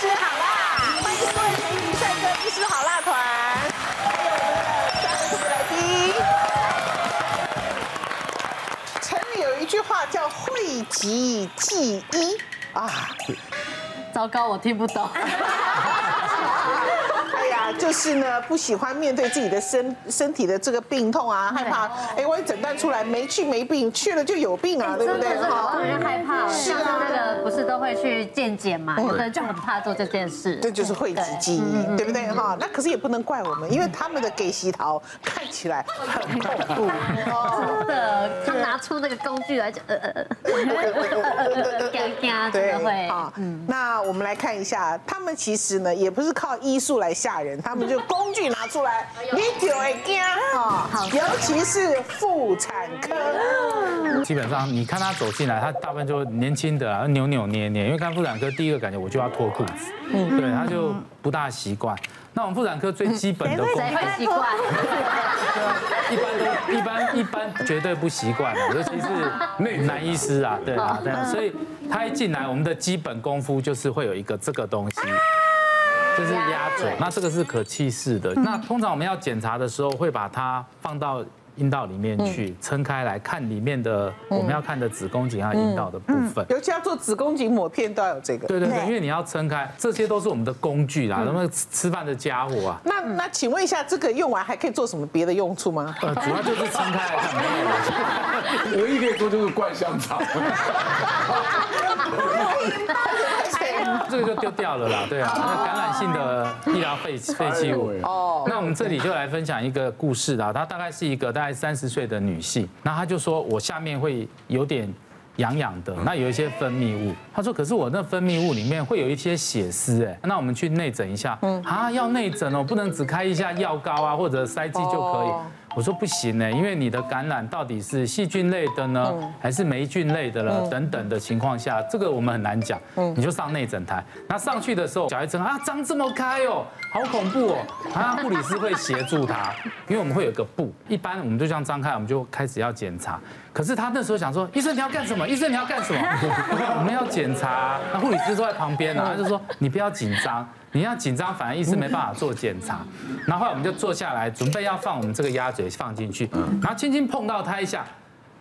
师好辣，欢迎各位美女帅哥医师好辣团，还有我们的三位来宾。城里有一句话叫讳疾忌医啊，糟糕，我听不懂。就是呢，不喜欢面对自己的身身体的这个病痛啊，害怕哎，万一诊断出来没去没病，去了就有病啊，对不对？哈，特别害怕。是啊，那个不是都会去健检嘛，有的人就很怕做这件事。这就是讳疾忌医，对不对？哈，那可是也不能怪我们，因为他们的给洗桃看起来很恐怖。真的，他拿出那个工具来就呃呃呃，惊惊，真的会。好，那我们来看一下，他们其实呢，也不是靠医术来吓人。他们就工具拿出来，你就会惊啊！尤其是妇产科，基本上你看他走进来，他大部分就年轻的，扭扭捏捏。因为看妇产科，第一个感觉我就要脱裤子，嗯，对，他就不大习惯。那我们妇产科最基本的，谁会习惯？一般都一般一般绝对不习惯，尤其是男医师啊，对啊，对啊，所以他一进来，我们的基本功夫就是会有一个这个东西。就是鸭嘴，那这个是可气式的。那通常我们要检查的时候，会把它放到阴道里面去撑开来看里面的我们要看的子宫颈和阴道的部分。尤其要做子宫颈抹片都要有这个。对对对，因为你要撑开，这些都是我们的工具啦，那么吃饭的家伙啊。那那请问一下，这个用完还可以做什么别的用处吗？呃，主要就是撑开来看。唯一可以做就是灌香肠。这个就丢掉了啦，对啊，那感染性的医疗废废弃物。哦，那我们这里就来分享一个故事啦。她大概是一个大概三十岁的女性，那她就说我下面会有点痒痒的，那有一些分泌物。她说可是我那分泌物里面会有一些血丝，哎，那我们去内诊一下。嗯，啊，要内诊哦，不能只开一下药膏啊或者塞剂就可以。我说不行呢，因为你的感染到底是细菌类的呢，还是霉菌类的了？等等的情况下，这个我们很难讲。你就上内诊台，那上去的时候，小孩子啊，张这么开哦，好恐怖哦。啊，护理师会协助他，因为我们会有个布，一般我们就这样张开，我们就开始要检查。可是他那时候想说，医生你要干什么？医生你要干什么？我们要检查。那护理师坐在旁边呢，他就说你不要紧张。你要紧张，反而医生没办法做检查。然后我们就坐下来，准备要放我们这个鸭嘴放进去，然后轻轻碰到他一下，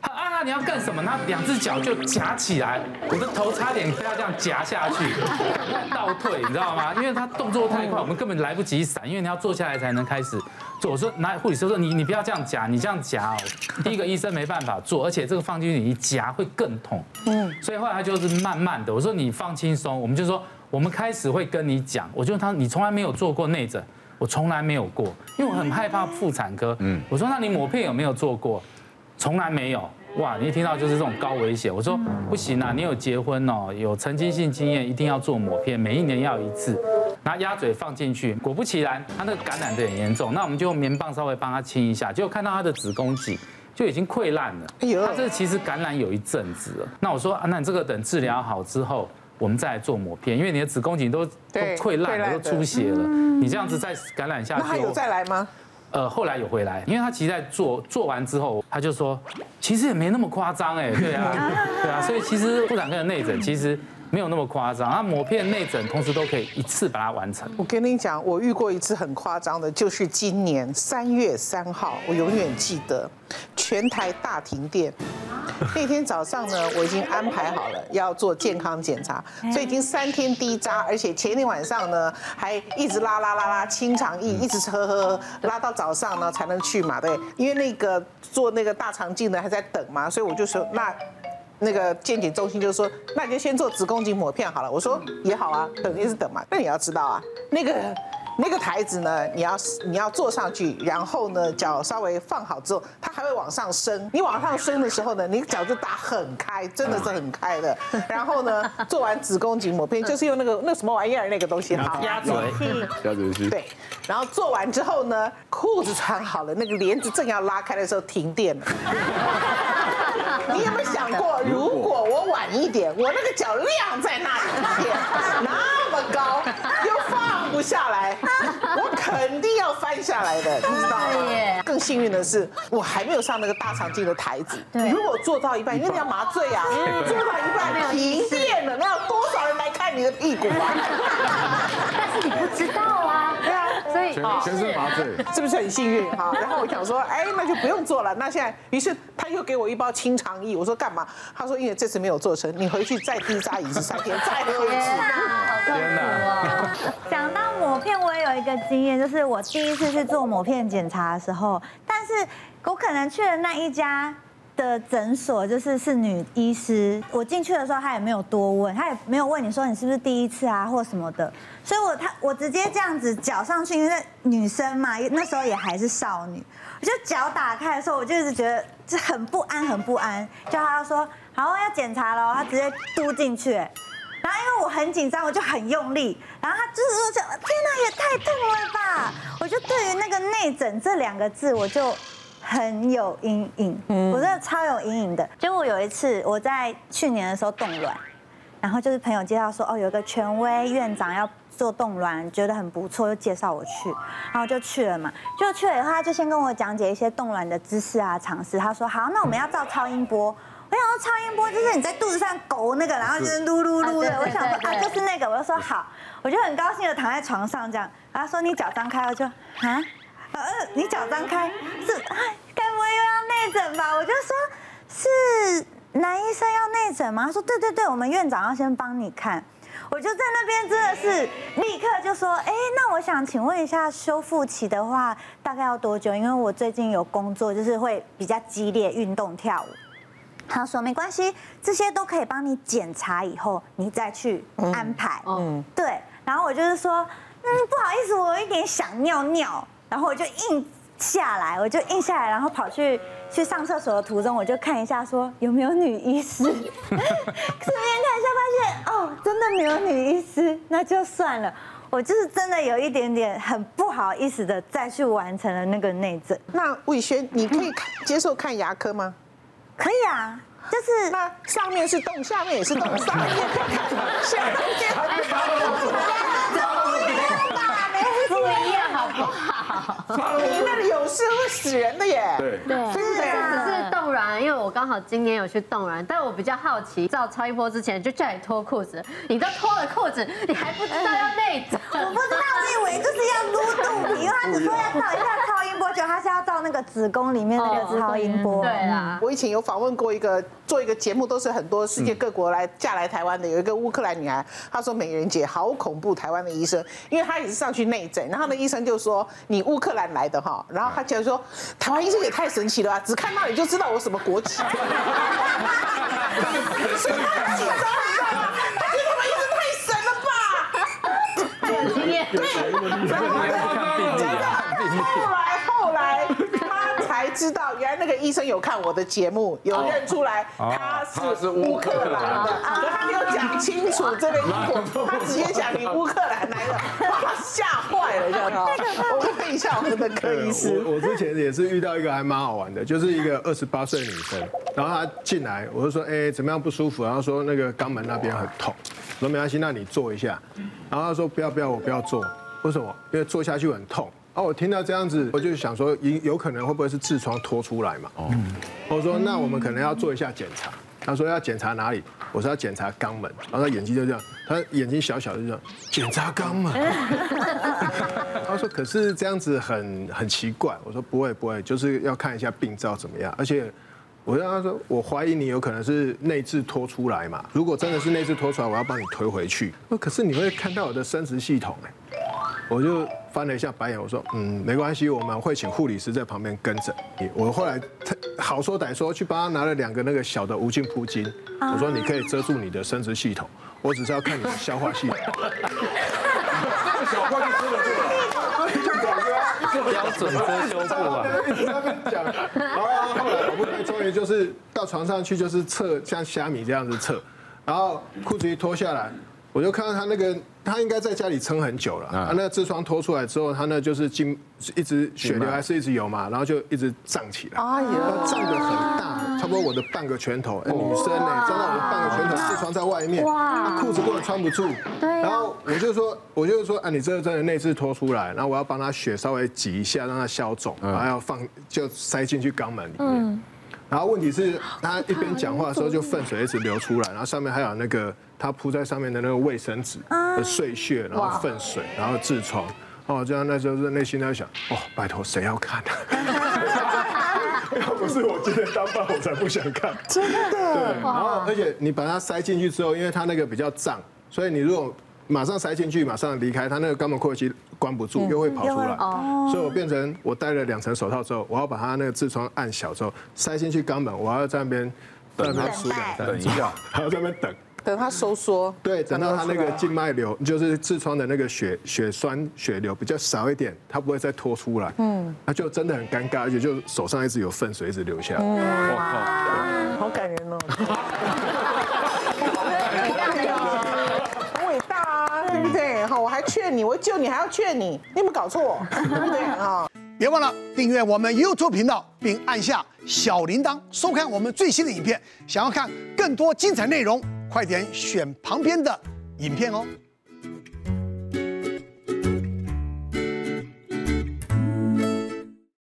啊，你要干什么？他两只脚就夹起来，我的头差点被他这样夹下去，赶快倒退，你知道吗？因为他动作太快，我们根本来不及闪，因为你要坐下来才能开始做。我说，那护理师说，你你不要这样夹，你这样夹哦，第一个医生没办法做，而且这个放进去你一夹会更痛。嗯，所以后来他就是慢慢的，我说你放轻松，我们就说。我们开始会跟你讲，我就他，你从来没有做过内诊，我从来没有过，因为我很害怕妇产科。嗯，我说那你抹片有没有做过？从来没有。哇，你一听到就是这种高危险，我说不行啊，你有结婚哦，有曾经性经验，一定要做抹片，每一年要一次。拿鸭嘴放进去，果不其然，他那个感染的很严重。那我们就用棉棒稍微帮他清一下，结果看到他的子宫颈就已经溃烂了。哎呦，他这其实感染有一阵子了。那我说啊，那你这个等治疗好之后。我们再来做抹片，因为你的子宫颈都都溃烂了，都出血了，你这样子再感染下去，那还有再来吗？呃，后来有回来，因为他其实在做做完之后，他就说，其实也没那么夸张哎，对啊，对啊，所以其实妇产科的内诊其实。没有那么夸张，他抹片内诊同时都可以一次把它完成。我跟你讲，我遇过一次很夸张的，就是今年三月三号，我永远记得，全台大停电。那天早上呢，我已经安排好了要做健康检查，所以已经三天低渣，而且前一天晚上呢还一直拉拉拉拉清肠液，一直喝喝喝，拉到早上呢才能去嘛，对，因为那个做那个大肠镜的还在等嘛，所以我就说那。那个健检中心就说，那你就先做子宫颈抹片好了。我说也好啊，等也是等嘛。那你要知道啊，那个那个台子呢，你要你要坐上去，然后呢脚稍微放好之后，它还会往上升。你往上升的时候呢，你脚就打很开，真的是很开的。然后呢，做完子宫颈抹片，就是用那个那什么玩意儿那个东西，好，鸭嘴，鸭嘴器。对，然后做完之后呢，裤子穿好了，那个帘子正要拉开的时候，停电了。你有没有想过，如果我晚一点，我那个脚晾在那里，不下来，我肯定要翻下来的，你知道吗？更幸运的是，我还没有上那个大肠镜的台子。如果做到一半，因为你要麻醉啊，做到一半停电了，那要多少人来看你的屁股啊。但是你不知道啊。全身麻醉，是不是很幸运哈？然后我想说，哎，那就不用做了。那现在，于是他又给我一包清肠液。我说干嘛？他说因为这次没有做成，你回去再滴扎饮食三天，再喝一次。天哪！讲到抹片，我也有一个经验，就是我第一次去做抹片检查的时候，但是我可能去了那一家的诊所，就是是女医师。我进去的时候，她也没有多问，她也没有问你说你是不是第一次啊，或什么的。所以我她我直接这样子脚上去，因为女生嘛，那时候也还是少女，我就脚打开的时候，我就一直觉得这很不安，很不安。就她说好要检查了，她直接嘟进去。然后因为我很紧张，我就很用力，然后她就是说：“天哪，也太痛了吧！”我就对于那个内诊这两个字，我就。很有阴影，我真的超有阴影的。就我有一次，我在去年的时候冻卵，然后就是朋友介绍说，哦，有个权威院长要做冻卵，觉得很不错，就介绍我去，然后就去了嘛。就去了以后，他就先跟我讲解一些冻卵的知识啊、常识。他说，好，那我们要照超音波。我想说，超音波就是你在肚子上勾那个，然后就是噜噜噜的。我想说啊，就是那个。我就说好，我就很高兴的躺在床上这样。他说你脚张开，我就啊。呃，你脚张开，是，哎，该不会又要内诊吧？我就说，是男医生要内诊吗？他说，对对对，我们院长要先帮你看。我就在那边真的是立刻就说，哎，那我想请问一下，修复期的话大概要多久？因为我最近有工作，就是会比较激烈运动跳舞。他说没关系，这些都可以帮你检查，以后你再去安排。嗯，对。然后我就是说，嗯，不好意思，我有一点想尿尿。然后我就硬下来，我就硬下来，然后跑去去上厕所的途中，我就看一下说有没有女医师，顺便看一下，发现哦，真的没有女医师，那就算了。我就是真的有一点点很不好意思的再去完成了那个内诊。那魏轩，你可以接受看牙科吗？可以啊，就是那上面是洞，下面也是洞，上面也可以看，下面也可以看。你那里有事会死人的耶！对对，真的呀。只是冻卵，因为我刚好今年有去冻卵，但我比较好奇，照超音波之前就叫你脱裤子，你都脱了裤子，你还不知道要内诊？我不知道，我以为就是要撸肚皮，他只说要照一下超音波，就他是要照那个子宫里面那个超音波。对啦，我以前有访问过一个做一个节目，都是很多世界各国来嫁来台湾的，有一个乌克兰女孩，她说美人姐好恐怖，台湾的医生，因为她也是上去内诊，然后那医生就说你乌克兰来的哈，然后她就说台湾医生也太神奇了吧，只看到你就知道我什么国籍。所以他紧张，他觉得台湾医生太神了吧？太有经验，对，然后后来知道，原来那个医生有看我的节目，有认出来他是乌克兰的，他没有讲清楚这个因果，他直接讲你乌克兰来的，把他吓坏了，这样 子。我问一下我们的柯医师，我我之前也是遇到一个还蛮好玩的，就是一个二十八岁女生，然后她进来，我就说，哎，怎么样不舒服？然后说那个肛门那边很痛，我说没关系，那你坐一下。然后她说不要不要，我不要坐，为什么？因为坐下去很痛。哦，我听到这样子，我就想说，有有可能会不会是痔疮脱出来嘛？哦，我说那我们可能要做一下检查。他说要检查哪里？我说要检查肛门。然后他眼睛就这样，他眼睛小小的就这样检查肛门。他说可是这样子很很奇怪。我说不会不会，就是要看一下病灶怎么样。而且我让他说，我怀疑你有可能是内痔脱出来嘛。如果真的是内痔脱出来，我要帮你推回去。可是你会看到我的生殖系统哎。我就翻了一下白眼，我说，嗯，没关系，我们会请护理师在旁边跟着你。我后来好说歹说去帮他拿了两个那个小的无菌铺巾，我说你可以遮住你的生殖系统，我只是要看你的消化系统。这么小块就遮得住了？标准遮羞布啊！一直在那边讲，然后后来我不容易终于就是到床上去，就是测像虾米这样子测，然后裤子一脱下来。我就看到他那个，他应该在家里撑很久了。啊，那个痔疮脱出来之后，他那就是进一直血流还是一直有嘛，然后就一直胀起来。哎呀，胀得很大，差不多我的半个拳头。女生呢，长到我的半个拳头，痔疮在外面，哇，裤子根本穿不住。对。然后我就说，我就说，啊，你这个真的内痔脱出来，然后我要帮他血稍微挤一下，让它消肿，然后要放就塞进去肛门里面。然后问题是，他一边讲话的时候就粪水一直流出来，然后上面还有那个他铺在上面的那个卫生纸的碎屑，然后粪水，然后痔疮。哦，这样那时候是内心在想，哦，拜托谁要看啊？要不是我今天当班，我才不想看。真的。对。然后，而且你把它塞进去之后，因为它那个比较胀，所以你如果马上塞进去，马上离开，它那个肛门括约肌关不住，又会跑出来。哦。所以我变成我戴了两层手套之后，我要把它那个痔疮按小之后塞进去肛门，我要在那边在那边数两等一下，还要在那边等。等它收缩，对，等到它那个静脉流，就是痔疮的那个血血栓血流比较少一点，它不会再拖出来，嗯，那就真的很尴尬，而且就手上一直有粪水一直流下来，我靠，好感人哦，很伟大啊，对不对？好，我还劝你，我救你还要劝你，你有没有搞错？对不对 啊？别忘了订阅我们 YouTube 频道，并按下小铃铛，收看我们最新的影片。想要看更多精彩内容，快点选旁边的影片哦。